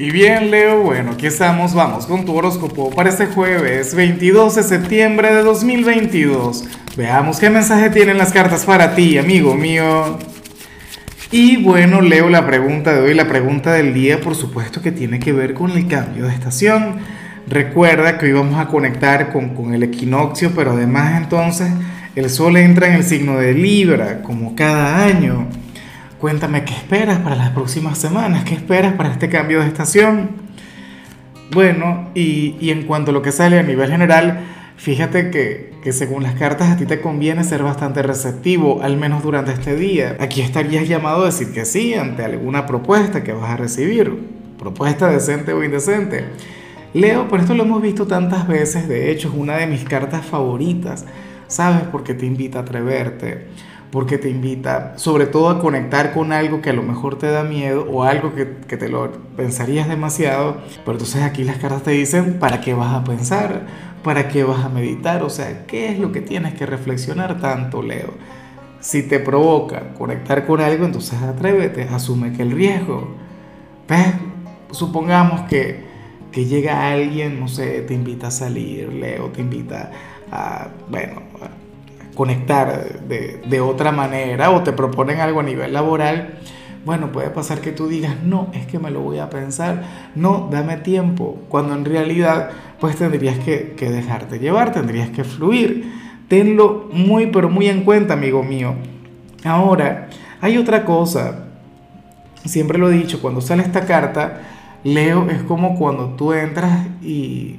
Y bien, Leo, bueno, aquí estamos, vamos con tu horóscopo para este jueves 22 de septiembre de 2022. Veamos qué mensaje tienen las cartas para ti, amigo mío. Y bueno, Leo, la pregunta de hoy, la pregunta del día, por supuesto que tiene que ver con el cambio de estación. Recuerda que hoy vamos a conectar con, con el equinoccio, pero además entonces el sol entra en el signo de Libra, como cada año. Cuéntame qué esperas para las próximas semanas, qué esperas para este cambio de estación. Bueno, y, y en cuanto a lo que sale a nivel general, fíjate que, que, según las cartas a ti te conviene ser bastante receptivo, al menos durante este día. Aquí estarías llamado a decir que sí ante alguna propuesta que vas a recibir, propuesta decente o indecente. Leo, por esto lo hemos visto tantas veces, de hecho es una de mis cartas favoritas, ¿sabes? Porque te invita a atreverte porque te invita sobre todo a conectar con algo que a lo mejor te da miedo o algo que, que, te lo pensarías demasiado, pero entonces aquí las cartas te dicen para qué vas a pensar, para qué vas a meditar, o sea, qué es lo que tienes que reflexionar tanto, Leo. Si te provoca conectar con algo, entonces atrévete, asume que el riesgo, ¿ves? Supongamos que, que llega alguien, no sé, te invita a salir, Leo, te invita a, bueno, conectar de, de, otra manera o te proponen algo a nivel laboral, bueno, puede pasar que tú digas, no, es que me lo voy a pensar, no, dame tiempo, cuando en realidad pues tendrías que, que dejarte llevar, tendrías que fluir. Tenlo muy, pero muy en cuenta, amigo mío. Ahora, hay otra cosa, siempre lo he dicho, cuando sale esta carta, Leo es como cuando tú entras y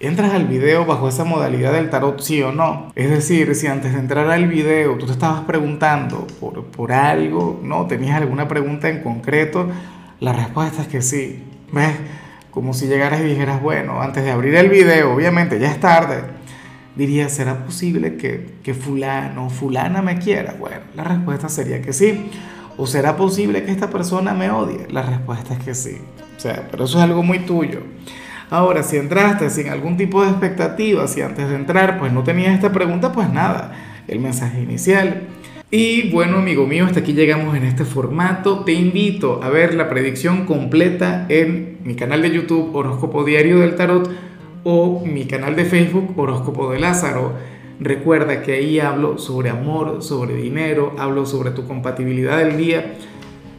entras al video bajo esa modalidad del tarot, sí o no. Es decir, si antes de entrar al video tú te estabas preguntando por, por algo, ¿no? Tenías alguna pregunta en concreto, la respuesta es que sí. ¿Ves? Como si llegaras y dijeras, bueno, antes de abrir el video, obviamente ya es tarde, dirías, ¿será posible que, que fulano fulana me quiera? Bueno, la respuesta sería que sí. ¿O será posible que esta persona me odie? La respuesta es que sí. O sea, pero eso es algo muy tuyo. Ahora, si entraste sin algún tipo de expectativa, si antes de entrar pues no tenías esta pregunta, pues nada, el mensaje inicial. Y bueno, amigo mío, hasta aquí llegamos en este formato. Te invito a ver la predicción completa en mi canal de YouTube Horóscopo Diario del Tarot o mi canal de Facebook Horóscopo de Lázaro. Recuerda que ahí hablo sobre amor, sobre dinero, hablo sobre tu compatibilidad del día